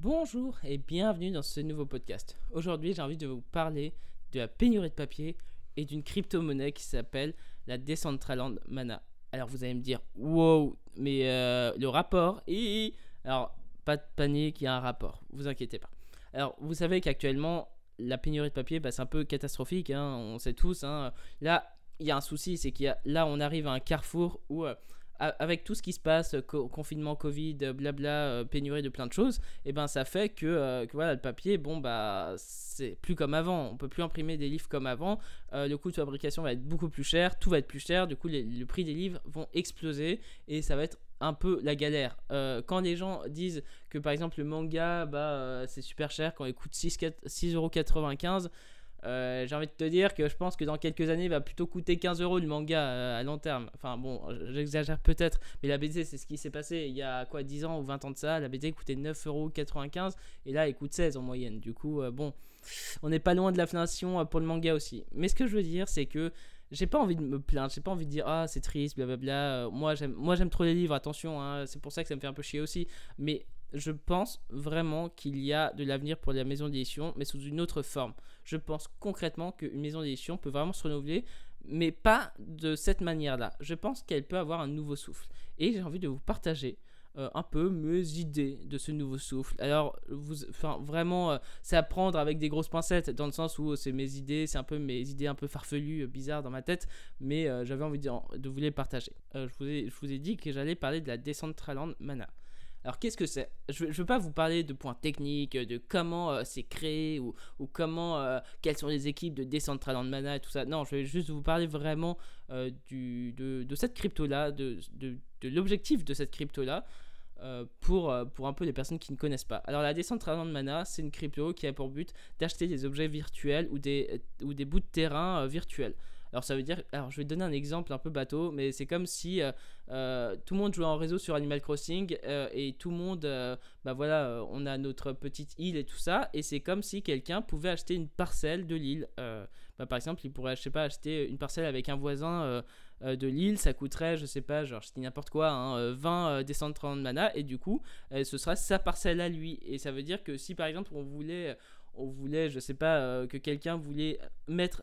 Bonjour et bienvenue dans ce nouveau podcast. Aujourd'hui, j'ai envie de vous parler de la pénurie de papier et d'une crypto-monnaie qui s'appelle la Decentraland Mana. Alors vous allez me dire, wow, mais euh, le rapport, alors pas de panique, il y a un rapport, vous inquiétez pas. Alors vous savez qu'actuellement, la pénurie de papier, bah, c'est un peu catastrophique, hein, on sait tous. Hein. Là, il y a un souci, c'est qu'il là, on arrive à un carrefour où euh, avec tout ce qui se passe, confinement, Covid, blabla, euh, pénurie de plein de choses, et eh ben ça fait euh, que, voilà, le papier, bon bah c'est plus comme avant, on peut plus imprimer des livres comme avant, euh, le coût de fabrication va être beaucoup plus cher, tout va être plus cher, du coup le prix des livres vont exploser et ça va être un peu la galère. quand les gens disent que par exemple le manga, bah c'est super cher quand il coûte 6,95€, euh, j'ai envie de te dire que je pense que dans quelques années, il va plutôt coûter 15 euros le manga euh, à long terme. Enfin bon, j'exagère peut-être, mais la BD, c'est ce qui s'est passé il y a quoi 10 ans ou 20 ans de ça. La BD coûtait 9,95 euros et là, il coûte 16 en moyenne. Du coup, euh, bon, on n'est pas loin de l'inflation pour le manga aussi. Mais ce que je veux dire, c'est que j'ai pas envie de me plaindre, j'ai pas envie de dire ah c'est triste, blablabla. moi j'aime, moi j'aime trop les livres, attention, hein, c'est pour ça que ça me fait un peu chier aussi. Mais je pense vraiment qu'il y a de l'avenir pour la maison d'édition, mais sous une autre forme. Je pense concrètement qu'une maison d'édition peut vraiment se renouveler, mais pas de cette manière-là. Je pense qu'elle peut avoir un nouveau souffle. Et j'ai envie de vous partager euh, un peu mes idées de ce nouveau souffle. Alors, vraiment, euh, c'est à prendre avec des grosses pincettes, dans le sens où c'est mes idées, c'est un peu mes idées un peu farfelues, bizarres dans ma tête, mais euh, j'avais envie de, vous les partager. je, vous ai, je vous ai dit que j'allais parler de la Decentraland Mana. Alors qu'est-ce que c'est? Je ne veux pas vous parler de points techniques, de comment euh, c'est créé ou, comment, euh, quelles sont les équipes de Decentraland Mana et tout ça. Non, je vais juste vous parler vraiment euh, de, cette crypto-là, de, l'objectif de cette crypto-là. pour, pour un peu les personnes qui ne connaissent pas. Alors la Decentraland Mana, c'est une crypto qui a pour but d'acheter des objets virtuels ou des, ou des bouts de terrain virtuels. Alors ça veut dire, alors je vais donner un exemple un peu bateau, mais c'est comme si euh, euh, tout le monde jouait en réseau sur Animal Crossing euh, et tout le monde, bah voilà, on a notre petite île et tout ça, et c'est comme si quelqu'un pouvait acheter une parcelle de l'île. Bah, par exemple, il pourrait, je sais pas, acheter une parcelle avec un voisin de l'île, ça coûterait, je sais pas, genre je dis n'importe quoi, hein, 20 descentes 30 mana, et du coup, ce sera sa parcelle à lui. Et ça veut dire que si par exemple on voulait, on voulait, je sais pas, que quelqu'un voulait mettre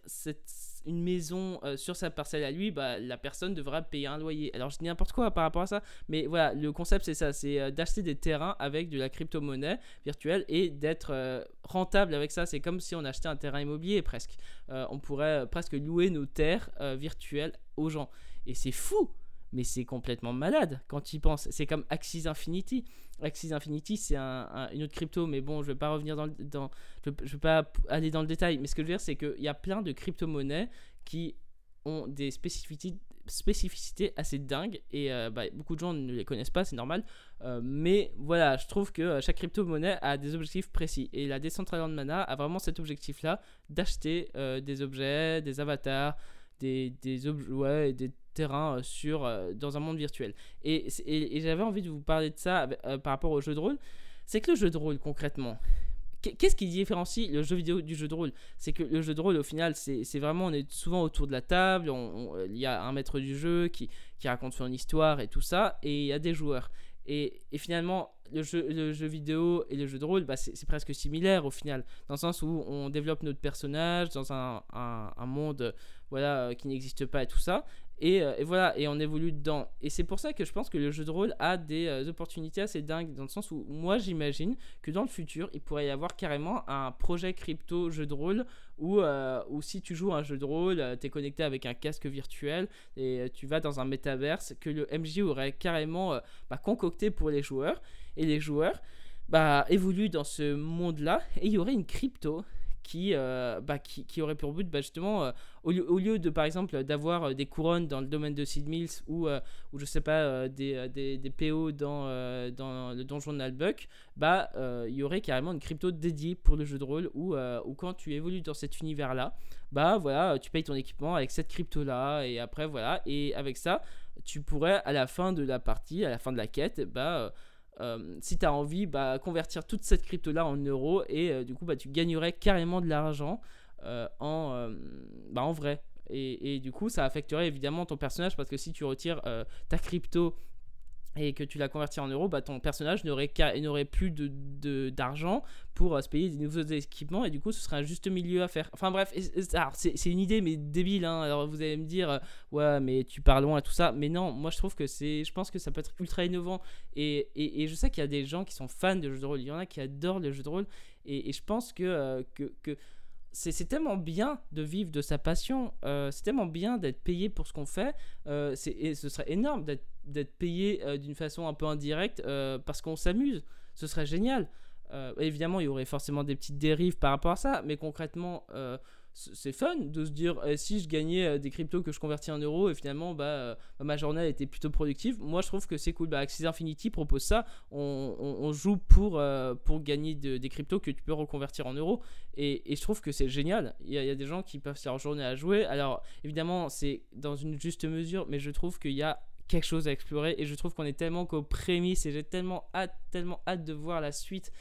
une maison euh, sur sa parcelle à lui, bah, la personne devra payer un loyer. Alors je dis n'importe quoi par rapport à ça, mais voilà, le concept c'est ça, c'est euh, d'acheter des terrains avec de la crypto-monnaie virtuelle et d'être euh, rentable avec ça. C'est comme si on achetait un terrain immobilier presque. on pourrait presque louer nos terres virtuelles aux gens. Et c'est fou mais c'est complètement malade quand tu y penses. C'est comme Axis Infinity. Axis Infinity, c'est une autre crypto, mais bon, je ne vais pas revenir dans, dans je, vais pas aller dans le détail. Mais ce que je veux dire, c'est qu'il y a plein de crypto-monnaies qui ont des spécificités, spécificités assez dingues et euh, bah, beaucoup de gens ne les connaissent pas, c'est normal. Euh, mais voilà, je trouve que euh, chaque crypto-monnaie a des objectifs précis et la Decentraland Mana a vraiment cet objectif-là d'acheter des objets, des avatars, des, des ouais, des terrain euh, sur, euh, dans un monde virtuel. Et, et, j'avais envie de vous parler de ça euh, par rapport au jeu de rôle. C'est que le jeu de rôle, concrètement, qu'est-ce qui différencie le jeu vidéo du jeu de rôle? C'est que le jeu de rôle, au final, c'est vraiment, on est souvent autour de la table, il y a un maître du jeu qui, qui, raconte son histoire et tout ça, et il y a des joueurs. Et, et finalement, le jeu, le jeu, vidéo et le jeu de rôle, bah, c'est presque similaire au final, dans le sens où on développe notre personnage dans un, un, un monde voilà, qui n'existe pas et tout ça. Euh, et, voilà, et on évolue dedans. Et c'est pour ça que je pense que le jeu de rôle a des euh, opportunités assez dingues, dans le sens où moi j'imagine que dans le futur, il pourrait y avoir carrément un projet crypto jeu de rôle où, euh, si tu joues un jeu de rôle, tu es connecté avec un casque virtuel et tu vas dans un métaverse que le MJ aurait carrément bah, concocté pour les joueurs. Et les joueurs bah, évoluent dans ce monde-là et il y aurait une crypto qui, euh, bah, qui, qui, aurait pour but bah, justement, euh, au, lieu, au, lieu, de par exemple d'avoir euh, des couronnes dans le domaine de Sid Mills ou, ou je sais pas, des, des, des, PO dans, dans le donjon de Nalbuck, bah, il y aurait carrément une crypto dédiée pour le jeu de rôle où, où quand tu évolues dans cet univers-là, bah voilà, tu payes ton équipement avec cette crypto-là et après voilà, et avec ça, tu pourrais à la fin de la partie, à la fin de la quête, bah euh, si tu as envie, bah, convertir toute cette crypto-là en euros et euh, du coup, bah, tu gagnerais carrément de l'argent euh, en, bah, en vrai. Et, et, du coup, ça affecterait évidemment ton personnage parce que si tu retires ta crypto et que tu l'as converti en euros, bah, ton personnage n'aurait, plus de, d'argent pour euh, se payer des nouveaux équipements et du coup ce serait un juste milieu à faire. Enfin bref, c'est, une idée mais débile. Hein. Alors vous allez me dire, euh, ouais mais tu parles loin et tout ça. Mais non, moi je trouve que c'est, je pense que ça peut être ultra innovant et, et, je sais qu'il y a des gens qui sont fans de jeux de rôle, il y en a qui adorent les jeux de rôle et, je pense que, euh, que c'est tellement bien de vivre de sa passion, c'est tellement bien d'être payé pour ce qu'on fait, et ce serait énorme d'être payé euh, d'une façon un peu indirecte euh, parce qu'on s'amuse. Ce serait génial. Euh, évidemment, il y aurait forcément des petites dérives par rapport à ça, mais concrètement, c'est fun de se dire eh, si je gagnais des cryptos que je convertis en euros et finalement bah, ma journée était plutôt productive. Moi, je trouve que c'est cool. Bah, Axis Infinity propose ça. On, joue pour, pour gagner des cryptos que tu peux reconvertir en euros et, je trouve que c'est génial. Il y, a, des gens qui passent leur journée à jouer. Alors, évidemment, c'est dans une juste mesure, mais je trouve qu'il y a quelque chose à explorer et je trouve qu'on est tellement qu'aux prémices et j'ai tellement hâte, tellement hâte de voir la suite.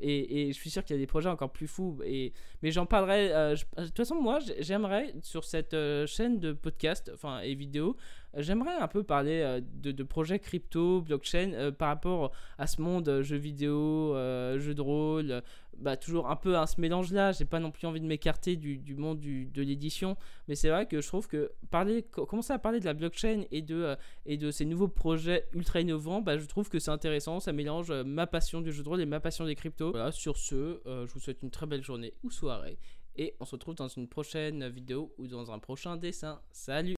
Et, je suis sûr qu'il y a des projets encore plus fous. Et, mais j'en parlerai. Euh, de toute façon, moi, j'aimerais sur cette euh, chaîne de podcast enfin, et vidéo, j'aimerais un peu parler euh, de, de, projets crypto, blockchain par rapport à ce monde jeux vidéo, jeux de rôle, bah, toujours un peu à ce mélange-là. J'ai pas non plus envie de m'écarter du, monde de l'édition, mais c'est vrai que je trouve que parler, commencer à parler de la blockchain et de, euh, ces nouveaux projets ultra innovants, bah, je trouve que c'est intéressant. Ça mélange euh, ma passion du jeu de rôle et ma passion des cryptos. Voilà, sur ce, euh, je vous souhaite une très belle journée ou soirée. Et on se retrouve dans une prochaine vidéo ou dans un prochain dessin. Salut